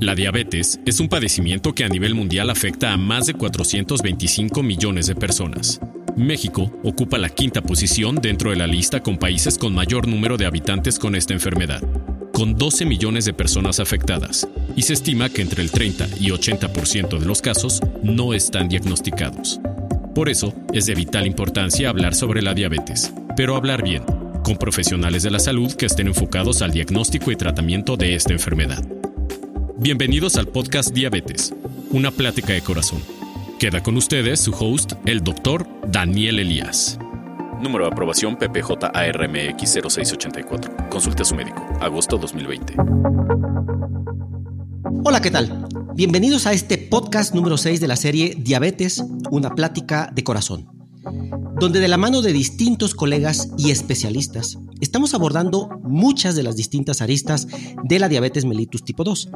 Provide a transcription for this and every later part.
La diabetes es un padecimiento que a nivel mundial afecta a más de 425 millones de personas. México ocupa la quinta posición dentro de la lista con países con mayor número de habitantes con esta enfermedad, con 12 millones de personas afectadas, y se estima que entre el 30 y 80% de los casos no están diagnosticados. Por eso es de vital importancia hablar sobre la diabetes, pero hablar bien, con profesionales de la salud que estén enfocados al diagnóstico y tratamiento de esta enfermedad. Bienvenidos al podcast Diabetes, una plática de corazón. Queda con ustedes su host, el doctor Daniel Elías. Número de aprobación PPJ-ARMX 0684. Consulte a su médico. Agosto 2020. Hola, ¿qué tal? Bienvenidos a este podcast número 6 de la serie Diabetes, una plática de corazón donde de la mano de distintos colegas y especialistas estamos abordando muchas de las distintas aristas de la diabetes mellitus tipo 2,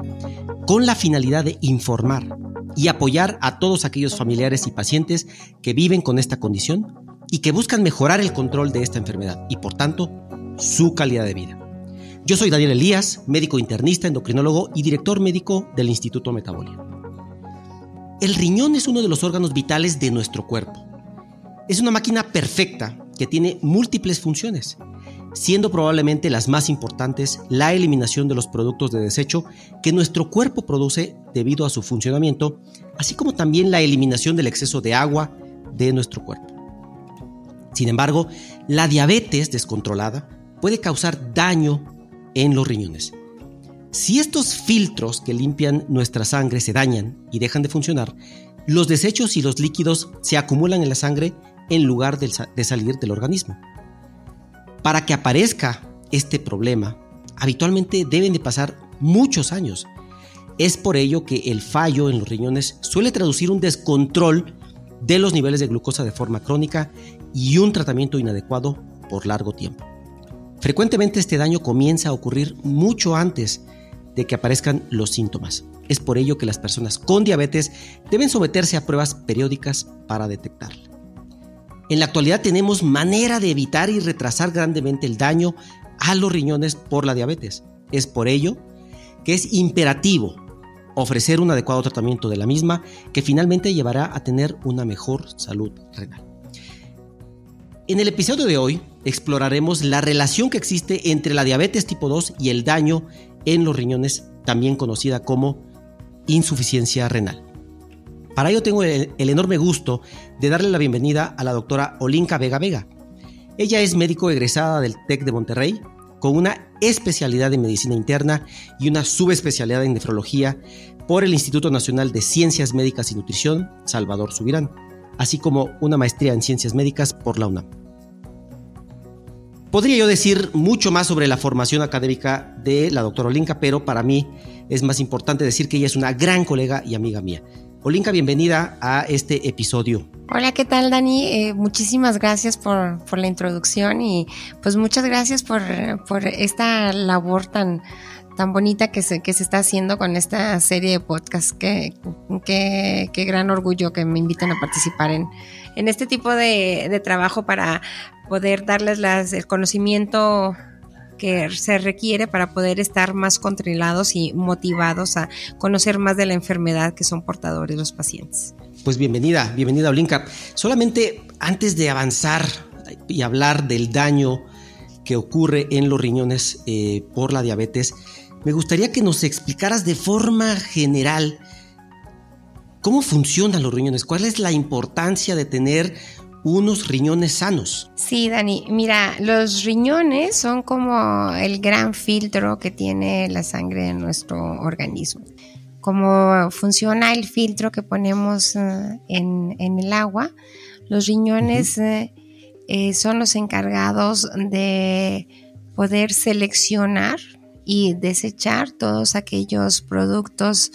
con la finalidad de informar y apoyar a todos aquellos familiares y pacientes que viven con esta condición y que buscan mejorar el control de esta enfermedad y por tanto su calidad de vida. Yo soy Daniel Elías, médico internista, endocrinólogo y director médico del Instituto Metabolia. El riñón es uno de los órganos vitales de nuestro cuerpo es una máquina perfecta que tiene múltiples funciones, siendo probablemente las más importantes la eliminación de los productos de desecho que nuestro cuerpo produce debido a su funcionamiento, así como también la eliminación del exceso de agua de nuestro cuerpo. Sin embargo, la diabetes descontrolada puede causar daño en los riñones. Si estos filtros que limpian nuestra sangre se dañan y dejan de funcionar, los desechos y los líquidos se acumulan en la sangre en lugar de, salir del organismo. Para que aparezca este problema, habitualmente deben de pasar muchos años. Es por ello que el fallo en los riñones suele traducir un descontrol de los niveles de glucosa de forma crónica y un tratamiento inadecuado por largo tiempo. Frecuentemente este daño comienza a ocurrir mucho antes de que aparezcan los síntomas. Es por ello que las personas con diabetes deben someterse a pruebas periódicas para detectarla. En la actualidad tenemos manera de evitar y retrasar grandemente el daño a los riñones por la diabetes. Es por ello que es imperativo ofrecer un adecuado tratamiento de la misma que finalmente llevará a tener una mejor salud renal. En el episodio de hoy exploraremos la relación que existe entre la diabetes tipo 2 y el daño en los riñones, también conocida como insuficiencia renal. Para ello tengo el, enorme gusto de darle la bienvenida a la doctora Olinka Vega Vega. Ella es médico egresada del TEC de Monterrey, con una especialidad en medicina interna y una subespecialidad en nefrología por el Instituto Nacional de Ciencias Médicas y Nutrición, Salvador Subirán, así como una maestría en ciencias médicas por la UNAM. Podría yo decir mucho más sobre la formación académica de la doctora Olinka, pero para mí es más importante decir que ella es una gran colega y amiga mía. Olinka, bienvenida a este episodio. Hola, ¿qué tal Dani? Eh, muchísimas gracias por, la introducción y pues muchas gracias por, esta labor tan, tan bonita que se, que se está haciendo con esta serie de podcasts. Qué, qué, gran orgullo que me inviten a participar en, en este tipo de, trabajo para poder darles las, el conocimiento que se requiere para poder estar más controlados y motivados a conocer más de la enfermedad que son portadores los pacientes. Pues bienvenida, bienvenida Olinka. Solamente antes de avanzar y hablar del daño que ocurre en los riñones eh, por la diabetes, me gustaría que nos explicaras de forma general cómo funcionan los riñones, cuál es la importancia de tener unos riñones sanos. Sí, Dani, mira, los riñones son como el gran filtro que tiene la sangre en nuestro organismo. Como funciona el filtro que ponemos eh, en, el agua, los riñones eh, eh, son los encargados de poder seleccionar y desechar todos aquellos productos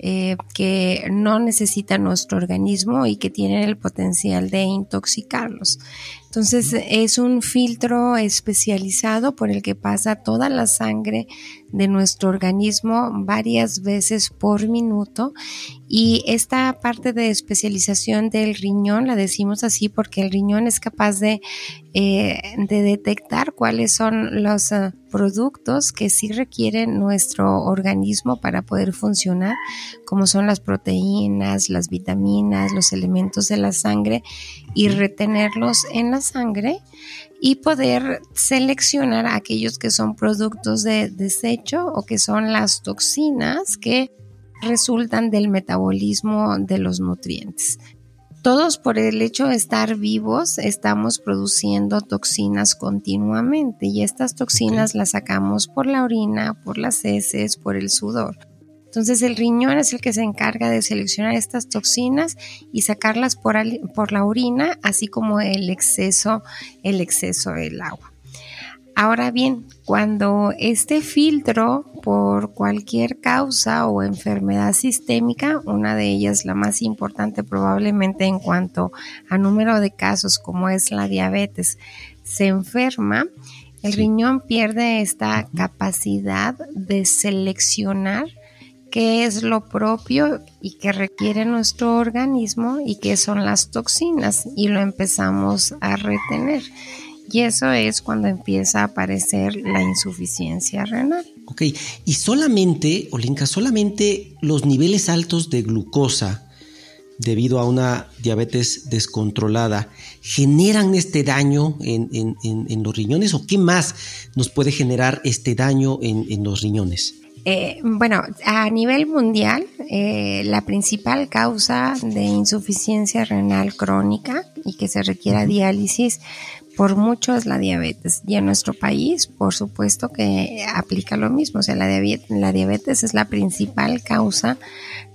eh, que no necesita nuestro organismo y que tienen el potencial de intoxicarlos. Entonces es un filtro especializado por el que pasa toda la sangre de nuestro organismo varias veces por minuto. Y esta parte de especialización del riñón la decimos así porque el riñón es capaz de, eh, de detectar cuáles son los uh, productos que sí requieren nuestro organismo para poder funcionar, como son las proteínas, las vitaminas, los elementos de la sangre y retenerlos en la sangre y poder seleccionar aquellos que son productos de desecho o que son las toxinas que resultan del metabolismo de los nutrientes. Todos por el hecho de estar vivos estamos produciendo toxinas continuamente y estas toxinas las sacamos por la orina, por las heces, por el sudor. Entonces el riñón es el que se encarga de seleccionar estas toxinas y sacarlas por, por la orina, así como el exceso, el exceso del agua. Ahora bien, cuando este filtro por cualquier causa o enfermedad sistémica, una de ellas la más importante probablemente en cuanto a número de casos como es la diabetes, se enferma, el riñón pierde esta capacidad de seleccionar qué es lo propio y que requiere nuestro organismo y qué son las toxinas y lo empezamos a retener. Y eso es cuando empieza a aparecer la insuficiencia renal. Ok, y solamente, Olinka, solamente los niveles altos de glucosa debido a una diabetes descontrolada generan este daño en, los riñones o qué más nos puede generar este daño en los riñones? Eh, bueno, a nivel mundial, eh, la principal causa de insuficiencia renal crónica y que se requiera diálisis por mucho es la diabetes. Y en nuestro país, por supuesto que aplica lo mismo. O sea, la, la diabetes es la principal causa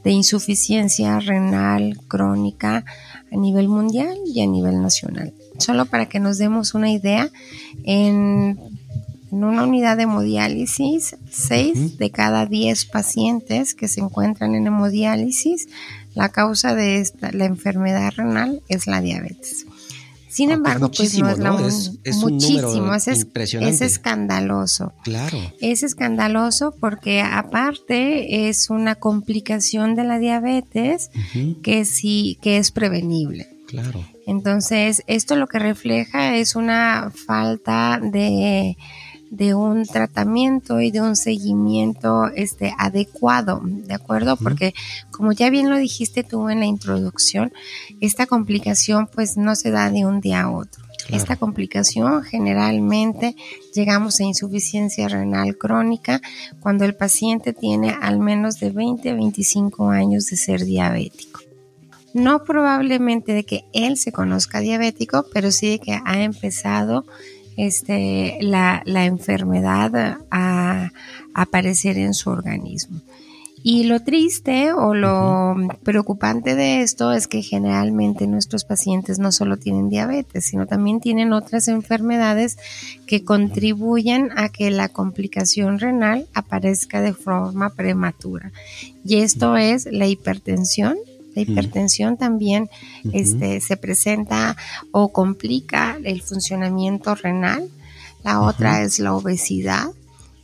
de insuficiencia renal crónica a nivel mundial y a nivel nacional. Solo para que nos demos una idea, en en una unidad de hemodiálisis, 6 de cada 10 pacientes que se encuentran en hemodiálisis, la causa de esta, la enfermedad renal es la diabetes. Sin embargo, pues no es la muchísimo, es, es, escandaloso. Claro. Es escandaloso porque aparte es una complicación de la diabetes que sí que es prevenible. Claro. Entonces, esto lo que refleja es una falta de de un tratamiento y de un seguimiento este adecuado, ¿de acuerdo? Porque como ya bien lo dijiste tú en la introducción, esta complicación pues no se da de un día a otro. Esta complicación generalmente llegamos a insuficiencia renal crónica cuando el paciente tiene al menos de 20 a 25 años de ser diabético. No probablemente de que él se conozca diabético, pero sí de que ha empezado este, la, la enfermedad a, aparecer en su organismo. Y lo triste o lo preocupante de esto es que generalmente nuestros pacientes no solo tienen diabetes, sino también tienen otras enfermedades que contribuyen a que la complicación renal aparezca de forma prematura. Y esto es la hipertensión, la hipertensión también este, se presenta o complica el funcionamiento renal. La otra es la obesidad,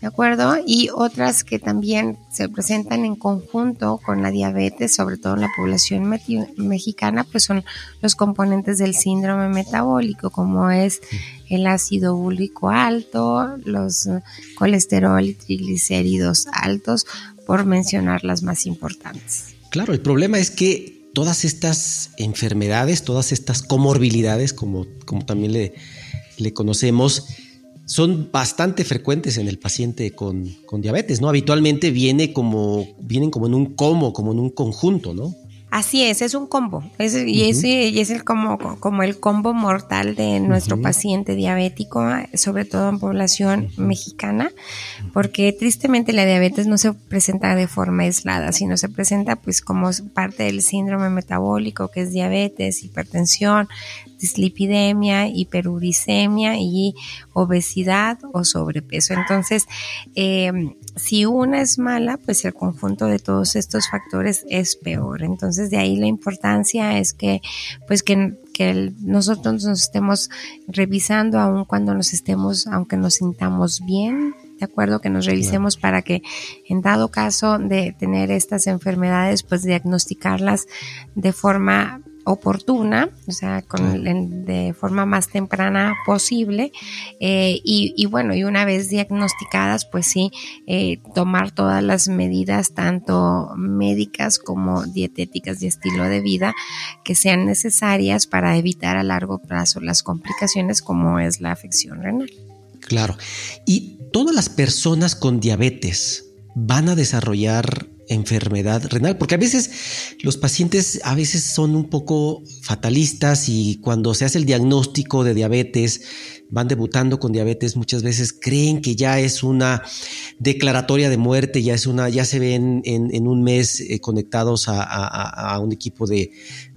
¿de acuerdo? Y otras que también se presentan en conjunto con la diabetes, sobre todo en la población mexicana, pues son los componentes del síndrome metabólico, como es el ácido úrico alto, los colesterol y triglicéridos altos, por mencionar las más importantes. Claro, el problema es que todas estas enfermedades, todas estas comorbilidades, como, como también le, conocemos, son bastante frecuentes en el paciente con, con, diabetes, ¿no? Habitualmente viene como, vienen como en un como, como en un conjunto, ¿no? Así es, es un combo. y, es el como, como el combo mortal de nuestro paciente diabético, sobre todo en población mexicana, porque tristemente la diabetes no se presenta de forma aislada, sino se presenta pues como parte del síndrome metabólico, que es diabetes, hipertensión, dislipidemia, hiperuricemia y obesidad o sobrepeso. Entonces, eh, si una es mala, pues el conjunto de todos estos factores es peor. Entonces, de ahí la importancia es que, pues que, que nosotros nos estemos revisando aun cuando nos estemos, aunque nos sintamos bien, de acuerdo que nos revisemos para que en dado caso de tener estas enfermedades, pues diagnosticarlas de forma oportuna, o sea, con de forma más temprana posible. Eh, y, bueno, y una vez diagnosticadas, pues sí, eh, tomar todas las medidas, tanto médicas como dietéticas y estilo de vida, que sean necesarias para evitar a largo plazo las complicaciones como es la afección renal. Claro. Y todas las personas con diabetes van a desarrollar enfermedad renal, porque a veces los pacientes a veces son un poco fatalistas y cuando se hace el diagnóstico de diabetes, van debutando con diabetes, muchas veces creen que ya es una declaratoria de muerte, ya es una, ya se ven en, un mes eh, conectados a, un equipo de,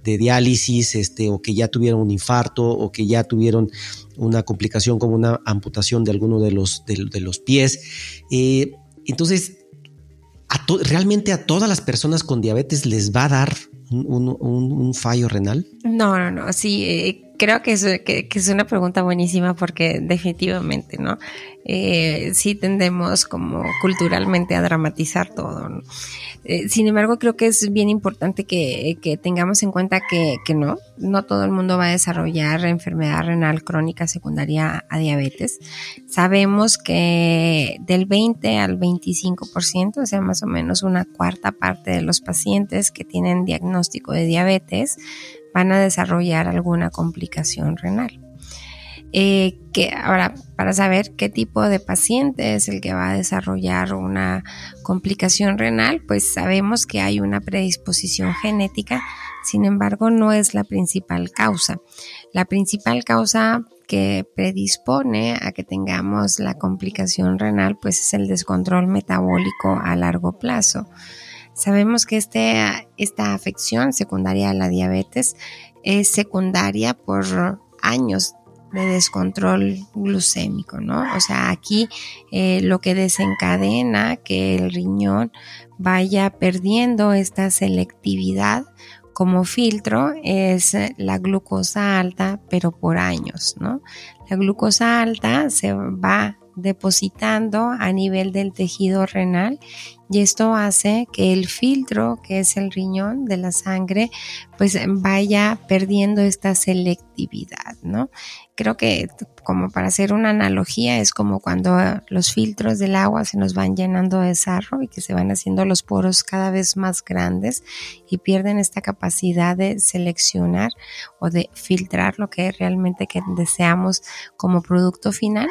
diálisis, este, o que ya tuvieron un infarto, o que ya tuvieron una complicación como una amputación de alguno de los, de, los pies. Eh, entonces, ¿realmente a todas las personas con diabetes les va a dar un, fallo renal? No, no, no. Sí, eh, creo que es, una pregunta buenísima porque definitivamente, ¿no? Eh, sí tendemos como culturalmente a dramatizar todo. Eh, sin embargo, creo que es bien importante que, tengamos en cuenta que, no, no todo el mundo va a desarrollar enfermedad renal crónica secundaria a diabetes. Sabemos que del 20 al 25%, o sea, más o menos una cuarta parte de los pacientes que tienen diagnóstico de diabetes van a desarrollar alguna complicación renal. Eh, que ahora, para saber qué tipo de paciente es el que va a desarrollar una complicación renal, pues sabemos que hay una predisposición genética, sin embargo, no es la principal causa. La principal causa que predispone a que tengamos la complicación renal, pues es el descontrol metabólico a largo plazo. Sabemos que este, esta afección secundaria a la diabetes es secundaria por años de descontrol glucémico, ¿no? O sea, aquí eh, lo que desencadena que el riñón vaya perdiendo esta selectividad como filtro es la glucosa alta, pero por años, ¿no? La glucosa alta se va depositando a nivel del tejido renal y esto hace que el filtro, que es el riñón de la sangre, pues vaya perdiendo esta selectividad, ¿no? Creo que como para hacer una analogía es como cuando los filtros del agua se nos van llenando de sarro y que se van haciendo los poros cada vez más grandes y pierden esta capacidad de seleccionar o de filtrar lo que realmente que deseamos como producto final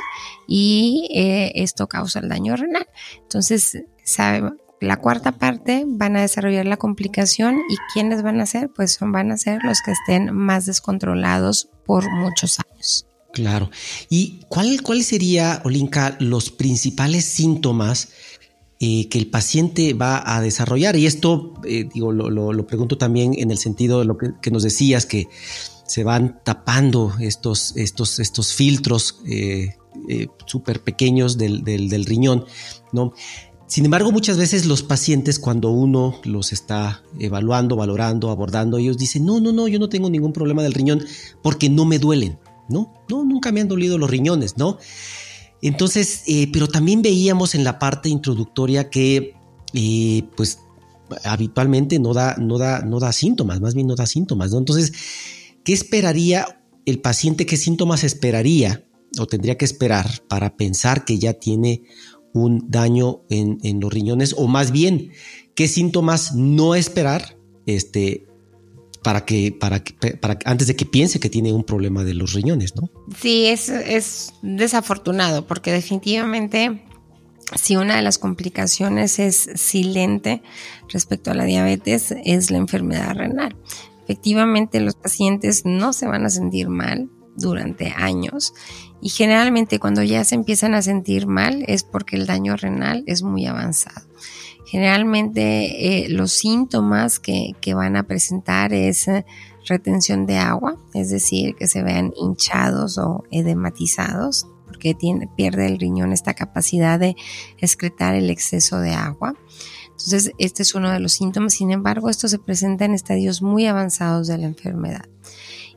y eh, esto causa el daño renal. Entonces, sabe, la cuarta parte van a desarrollar la complicación y quiénes van a ser, pues van a ser los que estén más descontrolados por muchos años. Claro. ¿Y cuál, cuál sería, Olinka, los principales síntomas eh, que el paciente va a desarrollar? Y esto, eh, digo, lo, pregunto también en el sentido de lo que, nos decías, que se van tapando estos, estos, estos filtros eh, súper pequeños del, del, del riñón, ¿no? Sin embargo, muchas veces los pacientes, cuando uno los está evaluando, valorando, abordando, ellos dicen, no, no, no, yo no tengo ningún problema del riñón porque no me duelen, ¿no? No, nunca me han dolido los riñones, ¿no? Entonces, eh, pero también veíamos en la parte introductoria que, eh, pues, habitualmente no da, no, da, no da síntomas, más bien no da síntomas. Entonces, ¿qué esperaría el paciente? ¿Qué síntomas esperaría o tendría que esperar para pensar que ya tiene un daño en, los riñones o más bien qué síntomas no esperar este, para que, para para antes de que piense que tiene un problema de los riñones, ¿no? Sí, es, es desafortunado porque definitivamente si una de las complicaciones es silente respecto a la diabetes es la enfermedad renal. Efectivamente, los pacientes no se van a sentir mal durante años y generalmente cuando ya se empiezan a sentir mal es porque el daño renal es muy avanzado. Generalmente eh, los síntomas que, van a presentar es eh, retención de agua, es decir, que se vean hinchados o edematizados, porque pierde el riñón esta capacidad de excretar el exceso de agua. Entonces, este es uno de los síntomas. Sin embargo, esto se presenta en estadios muy avanzados de la enfermedad.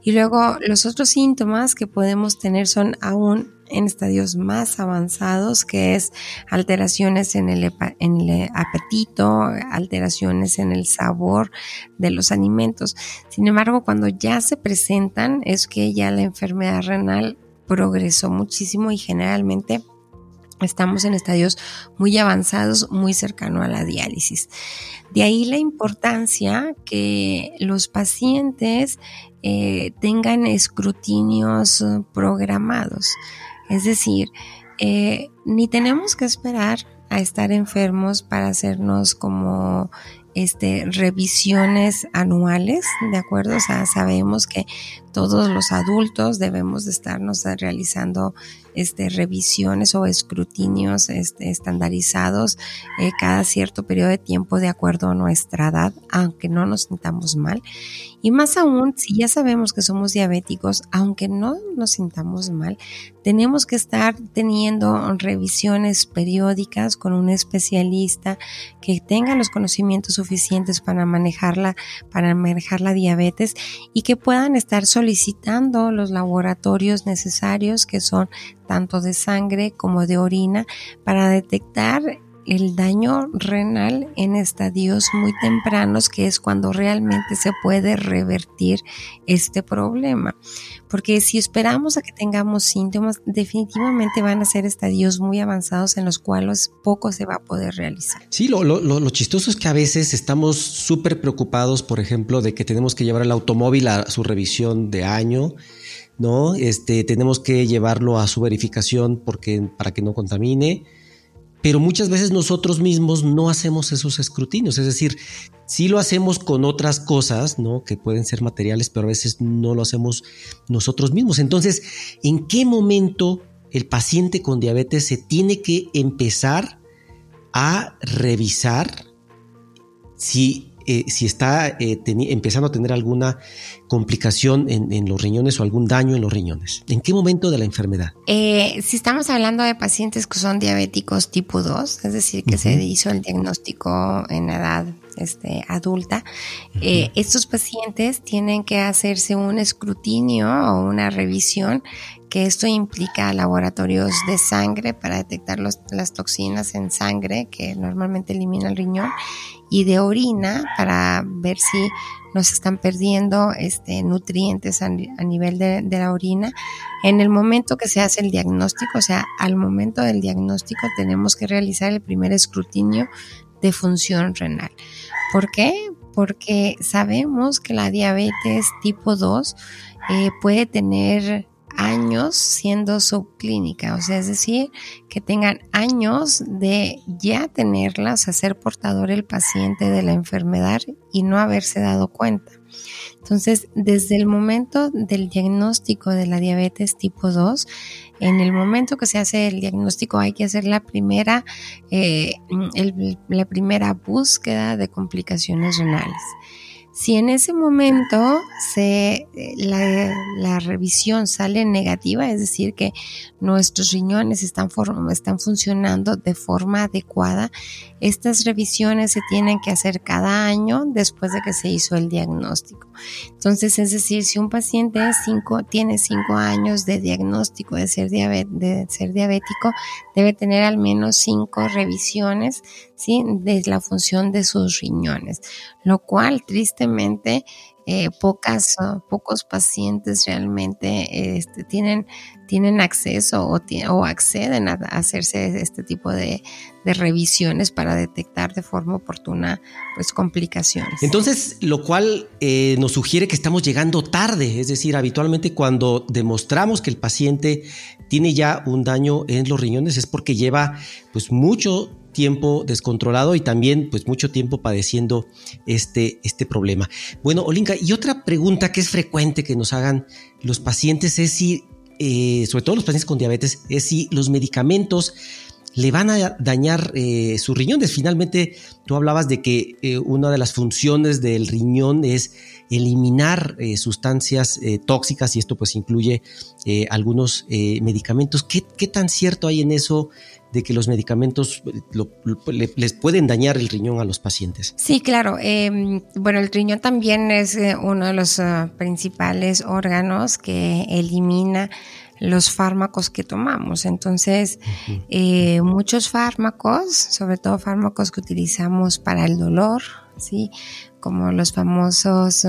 Y luego los otros síntomas que podemos tener son aún en estadios más avanzados, que es alteraciones en el, apetito, alteraciones en el sabor de los alimentos. Sin embargo, cuando ya se presentan, es que ya la enfermedad renal progresó muchísimo y generalmente Estamos en estadios muy avanzados, muy cercano a la diálisis. De ahí la importancia que los pacientes eh, tengan escrutinios programados. Es decir, eh, ni tenemos que esperar a estar enfermos para hacernos como este, revisiones anuales, ¿de acuerdo? O sea, sabemos que todos los adultos debemos de estarnos realizando este, revisiones o escrutinios este, estandarizados eh, cada cierto periodo de tiempo de acuerdo a nuestra edad, aunque no nos sintamos mal. Y más aún, si ya sabemos que somos diabéticos, aunque no nos sintamos mal, tenemos que estar teniendo revisiones periódicas con un especialista que tenga los conocimientos suficientes para manejarla, para manejar la diabetes y que puedan estar solicitando los laboratorios necesarios que son tanto de sangre como de orina para detectar el daño renal en estadios muy tempranos, que es cuando realmente se puede revertir este problema. Porque si esperamos a que tengamos síntomas, definitivamente van a ser estadios muy avanzados en los cuales poco se va a poder realizar. Sí, lo, lo, lo chistoso es que a veces estamos súper preocupados, por ejemplo, de que tenemos que llevar el automóvil a su revisión de año ¿no? Este, tenemos que llevarlo a su verificación porque, para que no contamine. Pero muchas veces nosotros mismos no hacemos esos escrutinios, es decir, sí lo hacemos con otras cosas, ¿no? Que pueden ser materiales, pero a veces no lo hacemos nosotros mismos. Entonces, ¿en qué momento el paciente con diabetes se tiene que empezar a revisar si eh, si está eh, empezando a tener alguna complicación en, los riñones o algún daño en los riñones. ¿En qué momento de la enfermedad? Eh, si estamos hablando de pacientes que son diabéticos tipo 2, es decir, que se hizo el diagnóstico en edad este, adulta, estos pacientes tienen que hacerse un escrutinio o una revisión que esto implica laboratorios de sangre para detectar las toxinas en sangre que normalmente elimina el riñón y de orina para ver si nos están perdiendo este, nutrientes a, nivel de, de, la orina. En el momento que se hace el diagnóstico, o sea, al momento del diagnóstico tenemos que realizar el primer escrutinio de función renal. ¿Por qué? Porque sabemos que la diabetes tipo 2 eh, puede tener años siendo subclínica, o sea, es decir, que tengan años de ya tenerlas, hacer portador el paciente de la enfermedad y no haberse dado cuenta. Entonces, desde el momento del diagnóstico de la diabetes tipo 2, en el momento que se hace el diagnóstico hay que hacer la primera, eh, la primera búsqueda de complicaciones renales. Si en ese momento se, eh, la, revisión sale negativa, es decir, que nuestros riñones están, están funcionando de forma adecuada, estas revisiones se tienen que hacer cada año después de que se hizo el diagnóstico. Entonces, es decir, si un paciente cinco, tiene cinco años de diagnóstico de ser, de ser diabético, debe tener al menos cinco revisiones ¿sí? de la función de sus riñones, lo cual tristemente eh, pocas, pocos pacientes realmente este, tienen, tienen acceso o, acceden a hacerse este tipo de, revisiones para detectar de forma oportuna pues complicaciones. Entonces, lo cual eh, nos sugiere que estamos llegando tarde, es decir, habitualmente cuando demostramos que el paciente tiene ya un daño en los riñones es porque lleva pues mucho tiempo descontrolado y también pues mucho tiempo padeciendo este, este problema. Bueno, Olinka, y otra pregunta que es frecuente que nos hagan los pacientes es si, eh, sobre todo los pacientes con diabetes, es si los medicamentos le van a dañar eh, sus riñones. Finalmente, tú hablabas de que eh, una de las funciones del riñón es eliminar sustancias tóxicas y esto pues incluye algunos medicamentos. ¿Qué, ¿Qué, tan cierto hay en eso de que los medicamentos les pueden dañar el riñón a los pacientes. Sí, claro. Em, bueno, el riñón también es eh, uno de los ah, principales órganos que elimina los fármacos que tomamos. Entonces, eh, muchos fármacos, sobre todo fármacos que utilizamos para el dolor, ¿sí? Como los famosos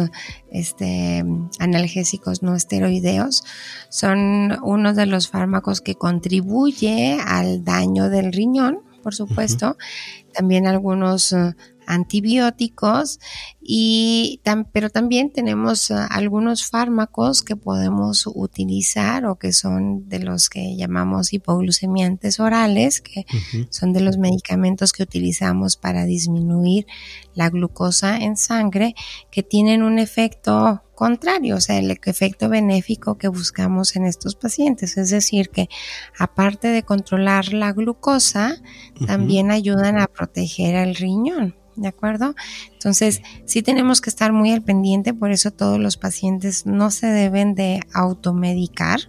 este, analgésicos no esteroideos, son uno de los fármacos que contribuye al daño del riñón, por supuesto. También algunos antibióticos y pero también tenemos ah, algunos fármacos que podemos utilizar o que son de los que llamamos hipoglucemiantes orales, que son de los medicamentos que utilizamos para disminuir la glucosa en sangre, que tienen un efecto contrario, o sea, el efecto benéfico que buscamos en estos pacientes. Es decir, que aparte de controlar la glucosa, también ayudan a proteger el riñón. ¿de acuerdo? Entonces, sí tenemos que estar muy al pendiente, por eso todos los pacientes no se deben de automedicar,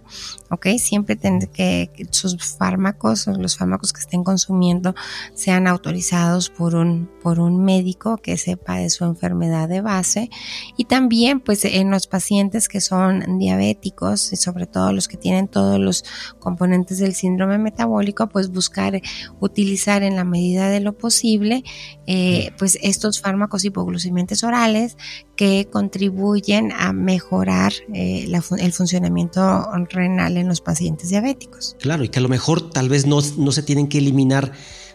¿ok? Siempre tienen que sus fármacos o los fármacos que estén consumiendo sean autorizados por un, por un médico que sepa de su enfermedad de base y también, pues, en los pacientes que son diabéticos y sobre todo los que tienen todos los componentes del síndrome metabólico, pues buscar utilizar en la medida de lo posible eh, pues estos fármacos hipoglucemiantes orales que contribuyen a mejorar eh, el funcionamiento renal en los pacientes diabéticos. Claro, y que a lo mejor tal vez no, no se tienen que eliminar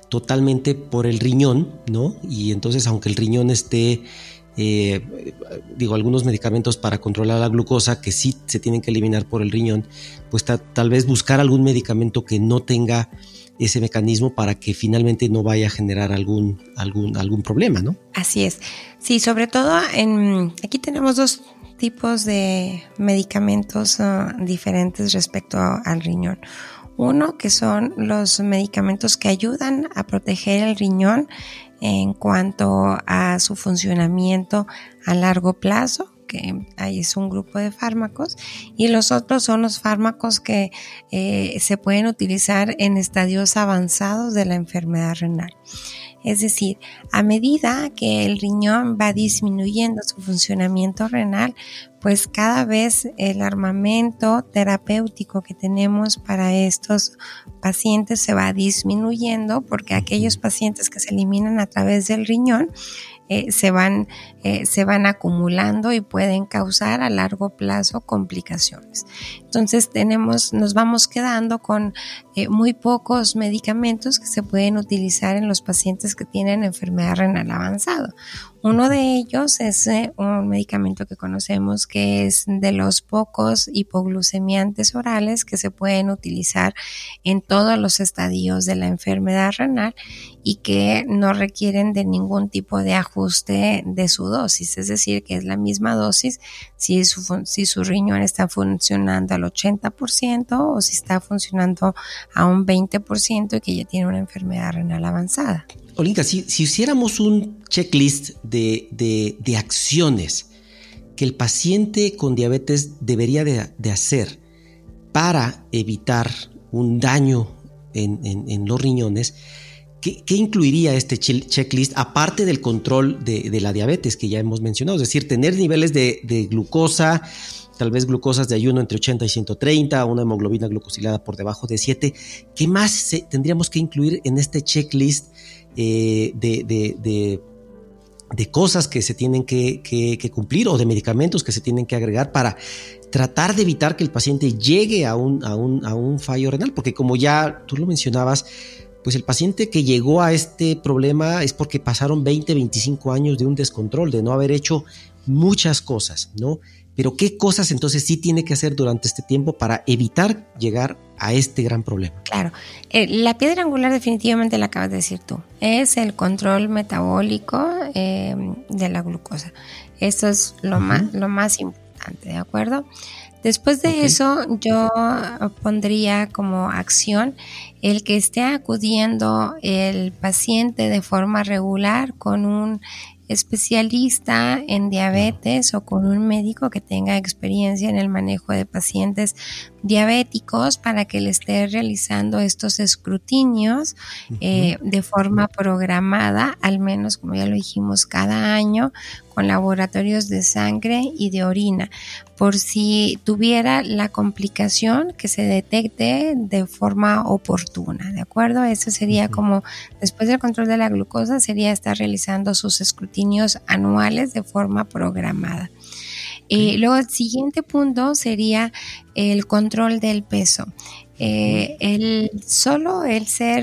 totalmente por el riñón, ¿no? Y entonces aunque el riñón esté eh, digo, algunos medicamentos para controlar la glucosa que sí se tienen que eliminar por el riñón, pues tal vez buscar algún medicamento que no tenga ese mecanismo para que finalmente no vaya a generar algún, algún, algún problema, ¿no? Así es. Sí, sobre todo en, aquí tenemos dos tipos de medicamentos ah, diferentes respecto al riñón. Uno que son los medicamentos que ayudan a proteger el riñón en cuanto a su funcionamiento a largo plazo que ahí es un grupo de fármacos, y los otros son los fármacos que eh, se pueden utilizar en estadios avanzados de la enfermedad renal. Es decir, a medida que el riñón va disminuyendo su funcionamiento renal, pues cada vez el armamento terapéutico que tenemos para estos pacientes se va disminuyendo porque aquellos pacientes que se eliminan a través del riñón eh, se, van, eh, se van acumulando y pueden causar a largo plazo complicaciones. Entonces tenemos, nos vamos quedando con eh, muy pocos medicamentos que se pueden utilizar en los pacientes que tienen enfermedad renal avanzada. Uno de ellos es un medicamento que conocemos que es de los pocos hipoglucemiantes orales que se pueden utilizar en todos los estadios de la enfermedad renal y que no requieren de ningún tipo de ajuste de su dosis, es decir, que es la misma dosis si su, si su riñón está funcionando al 80% o si está funcionando a un 20% y que ya tiene una enfermedad renal avanzada. Olinka, si, si hiciéramos un checklist de, de, acciones que el paciente con diabetes debería de, hacer para evitar un daño en, en los riñones, ¿Qué, incluiría este checklist aparte del control de, la diabetes que ya hemos mencionado? Es decir, tener niveles de, glucosa, tal vez glucosas de ayuno entre 80 y 130, una hemoglobina glucosilada por debajo de 7. ¿Qué más tendríamos que incluir en este checklist eh, de, cosas que se tienen que, cumplir o de medicamentos que se tienen que agregar para tratar de evitar que el paciente llegue a un, a un fallo renal? Porque como ya tú lo mencionabas, pues el paciente que llegó a este problema es porque pasaron 20, 25 años de un descontrol, de no haber hecho muchas cosas, ¿no? Pero ¿qué cosas entonces sí tiene que hacer durante este tiempo para evitar llegar a este gran problema? Claro, eh, la piedra angular definitivamente la acabas de decir tú, es el control metabólico eh, de la glucosa. Eso es lo, más, lo más importante, ¿de acuerdo? Después de eso, yo pondría como acción el que esté acudiendo el paciente de forma regular con un especialista en diabetes o con un médico que tenga experiencia en el manejo de pacientes diabéticos para que le esté realizando estos escrutinios eh, de forma programada, al menos como ya lo dijimos, cada año con laboratorios de sangre y de orina, por si tuviera la complicación que se detecte de forma oportuna, ¿de acuerdo? Eso sería como, después del control de la glucosa, sería estar realizando sus escrutinios anuales de forma programada. Y luego el siguiente punto sería el control del peso. Eh, el solo el ser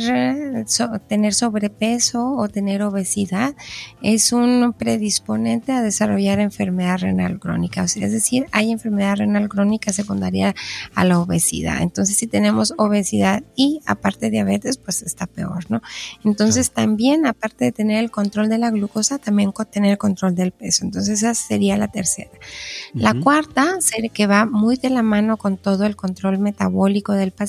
tener sobrepeso o tener obesidad es un predisponente a desarrollar enfermedad renal crónica, es decir, hay enfermedad renal crónica secundaria a la obesidad. Entonces, si tenemos obesidad y aparte diabetes, pues está peor, ¿no? Entonces, también aparte de tener el control de la glucosa, también tener el control del peso. Entonces, esa sería la tercera. La cuarta, que va muy de la mano con todo el control metabólico del paciente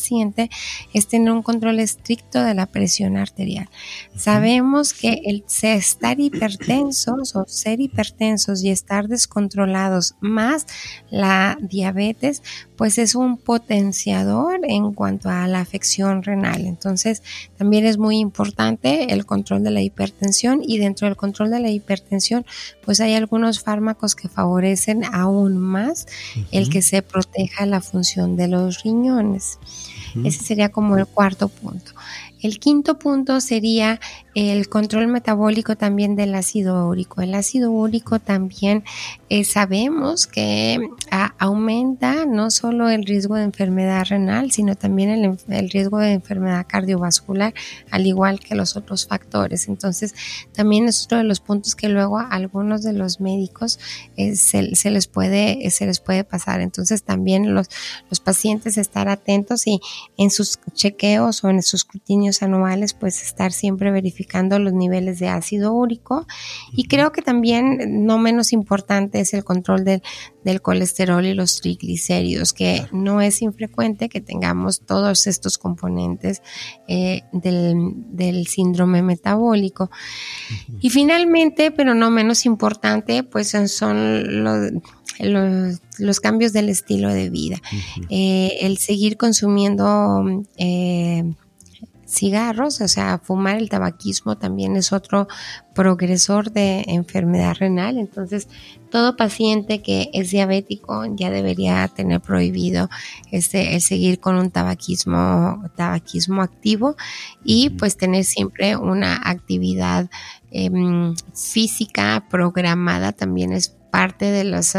es tener un control estricto de la presión arterial. Sabemos que el estar hipertensos o ser hipertensos y estar descontrolados más la diabetes, pues es un potenciador en cuanto a la afección renal. Entonces, también es muy importante el control de la hipertensión y dentro del control de la hipertensión, pues hay algunos fármacos que favorecen aún más el que se proteja la función de los riñones. Ese sería como el cuarto punto. El quinto punto sería el control metabólico también del ácido úrico. El ácido úrico también eh, sabemos que aumenta no solo el riesgo de enfermedad renal, sino también el, riesgo de enfermedad cardiovascular, al igual que los otros factores. Entonces, también es otro de los puntos que luego a algunos de los médicos eh, se, les puede, se les puede pasar. Entonces, también los, los pacientes estar atentos y en sus chequeos o en sus escrutinios anuales, pues estar siempre verificando los niveles de ácido úrico. Y creo que también, no menos importante, es el control del, del colesterol y los triglicéridos, que no es infrecuente que tengamos todos estos componentes eh, del, síndrome metabólico. Y finalmente, pero no menos importante, pues son los, los, cambios del estilo de vida. Eh, el seguir consumiendo eh, cigarros, o sea, fumar el tabaquismo también es otro progresor de enfermedad renal. Entonces, todo paciente que es diabético ya debería tener prohibido este, el seguir con un tabaquismo, tabaquismo activo y pues tener siempre una actividad em, física programada también es parte de las,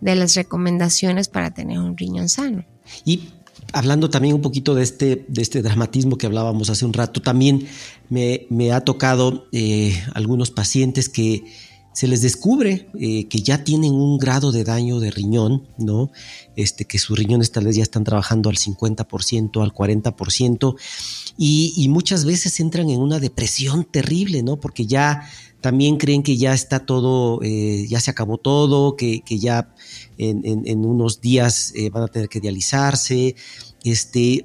de las recomendaciones para tener un riñón sano. Y hablando también un poquito de este, de este dramatismo que hablábamos hace un rato, también me, ha tocado eh, algunos pacientes que se les descubre eh, que ya tienen un grado de daño de riñón, ¿no? Este, que sus riñones tal vez ya están trabajando al 50%, al 40%, y, y muchas veces entran en una depresión terrible, ¿no? Porque ya también creen que ya está todo, eh, ya se acabó todo, que, ya en, unos días eh, van a tener que dializarse. Este,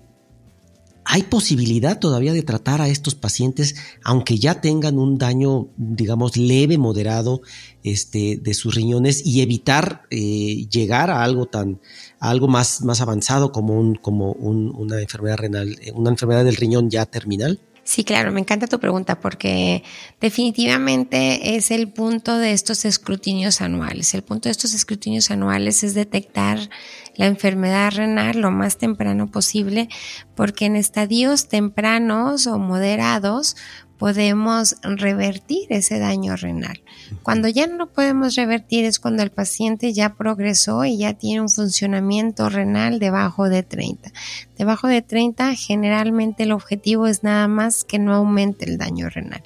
¿Hay posibilidad todavía de tratar a estos pacientes, aunque ya tengan un daño, digamos, leve, moderado, este, de sus riñones y evitar eh, llegar a algo tan, algo más, más avanzado como un, como una enfermedad renal, una enfermedad del riñón ya terminal? Sí, claro, me encanta tu pregunta porque definitivamente es el punto de estos escrutinios anuales. El punto de estos escrutinios anuales es detectar la enfermedad renal lo más temprano posible porque en estadios tempranos o moderados podemos revertir ese daño renal. Cuando ya no lo podemos revertir es cuando el paciente ya progresó y ya tiene un funcionamiento renal debajo de 30. Debajo de 30 generalmente el objetivo es nada más que no aumente el daño renal.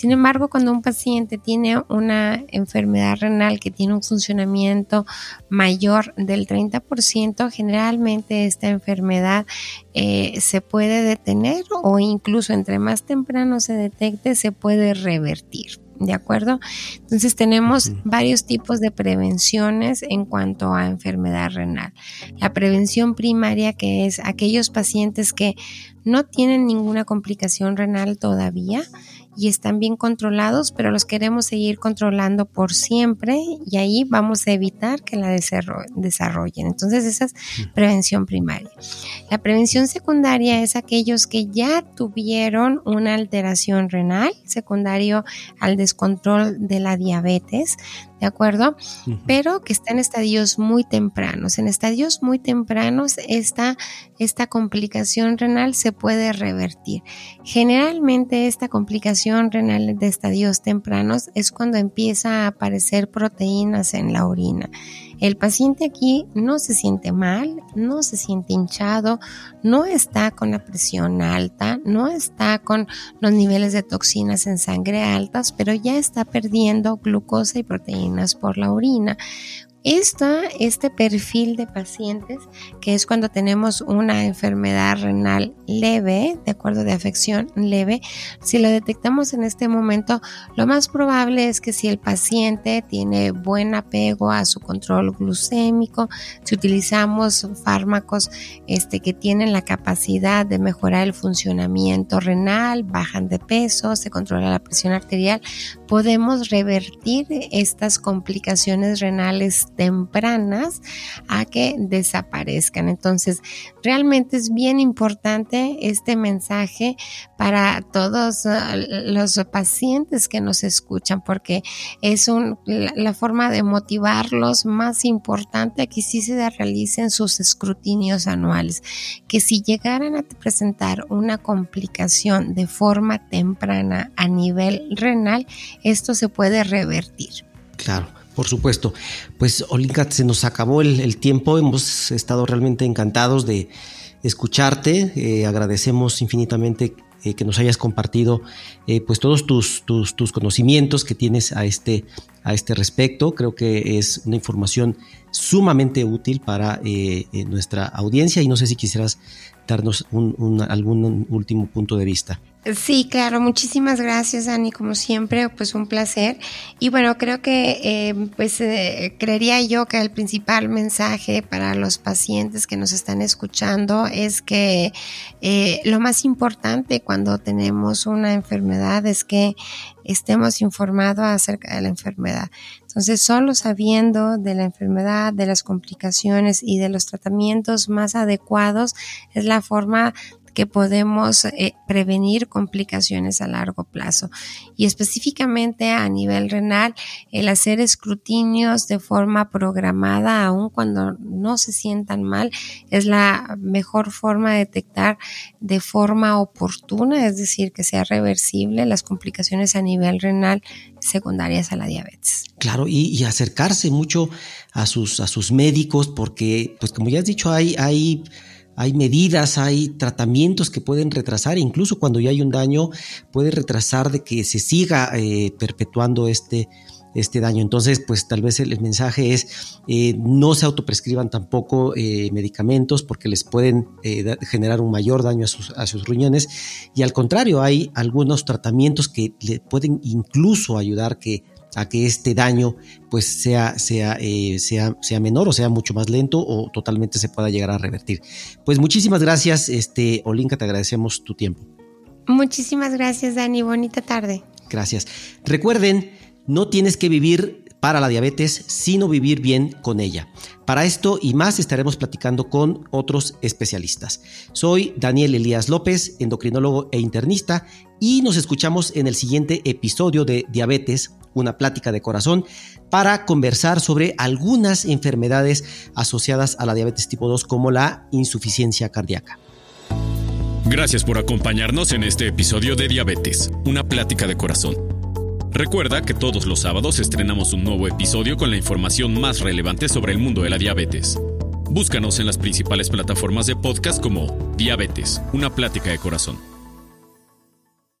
Sin embargo, cuando un paciente tiene una enfermedad renal que tiene un funcionamiento mayor del 30%, generalmente esta enfermedad eh, se puede detener o incluso entre más temprano se detecte se puede revertir. ¿De acuerdo? Entonces tenemos varios tipos de prevenciones en cuanto a enfermedad renal. La prevención primaria, que es aquellos pacientes que no tienen ninguna complicación renal todavía y están bien controlados, pero los queremos seguir controlando por siempre y ahí vamos a evitar que la desarrollen. Entonces esa es prevención primaria. La prevención secundaria es aquellos que ya tuvieron una alteración renal secundario al descontrol de la diabetes, ¿de acuerdo? Pero que está en estadios muy tempranos. En estadios muy tempranos esta, esta complicación renal se puede revertir. Generalmente esta complicación renal de estadios tempranos es cuando empieza a aparecer proteínas en la orina. El paciente aquí no se siente mal, no se siente hinchado, no está con la presión alta, no está con los niveles de toxinas en sangre altas, pero ya está perdiendo glucosa y proteínas por la orina. Esta, este perfil de pacientes, que es cuando tenemos una enfermedad renal leve, de acuerdo de afección leve, si lo detectamos en este momento, lo más probable es que si el paciente tiene buen apego a su control glucémico, si utilizamos fármacos este, que tienen la capacidad de mejorar el funcionamiento renal, bajan de peso, se controla la presión arterial, podemos revertir estas complicaciones renales tempranas a que desaparezcan. Entonces, realmente es bien importante este mensaje para todos uh, los pacientes que nos escuchan, porque es la, forma de motivarlos más importante que sí se realicen sus escrutinios anuales, que si llegaran a presentar una complicación de forma temprana a nivel renal, esto se puede revertir. Claro. Por supuesto. Pues Olinka, se nos acabó el, tiempo. Hemos estado realmente encantados de escucharte. Eh, agradecemos infinitamente eh, que nos hayas compartido eh, pues todos tus, tus, tus, conocimientos que tienes a este, a este respecto. Creo que es una información sumamente útil para nuestra audiencia y no sé si quisieras darnos algún último punto de vista. Sí, claro, muchísimas gracias, Ani, como siempre, pues un placer. Y bueno, creo que, eh, pues, eh, creería yo que el principal mensaje para los pacientes que nos están escuchando es que eh, lo más importante cuando tenemos una enfermedad es que estemos informados acerca de la enfermedad. Entonces, solo sabiendo de la enfermedad, de las complicaciones y de los tratamientos más adecuados es la forma que podemos eh, prevenir complicaciones a largo plazo. Y específicamente a nivel renal, el hacer escrutinios de forma programada, aun cuando no se sientan mal, es la mejor forma de detectar de forma oportuna, es decir, que sea reversible las complicaciones a nivel renal secundarias a la diabetes. Claro, y, acercarse mucho a sus, a sus médicos, porque, pues como ya has dicho, hay, hay hay medidas, hay tratamientos que pueden retrasar, incluso cuando ya hay un daño, puede retrasar de que se siga eh, perpetuando este, este daño. Entonces, pues tal vez el, mensaje es eh, no se autoprescriban tampoco eh, medicamentos porque les pueden generar un mayor daño a sus, a sus riñones y al contrario, hay algunos tratamientos que le pueden incluso ayudar que a que este daño pues sea, sea, eh, sea, sea menor o sea mucho más lento o totalmente se pueda llegar a revertir. Pues muchísimas gracias, este, Olinka, te agradecemos tu tiempo. Muchísimas gracias, Dani. Bonita tarde. Gracias. Recuerden, no tienes que vivir para la diabetes, sino vivir bien con ella. Para esto y más estaremos platicando con otros especialistas. Soy Daniel Elías López, endocrinólogo e internista, y nos escuchamos en el siguiente episodio de Diabetes, una plática de corazón, para conversar sobre algunas enfermedades asociadas a la diabetes tipo 2 como la insuficiencia cardíaca. Gracias por acompañarnos en este episodio de Diabetes, una plática de corazón. Recuerda que todos los sábados estrenamos un nuevo episodio con la información más relevante sobre el mundo de la diabetes. Búscanos en las principales plataformas de podcast como Diabetes, una plática de corazón.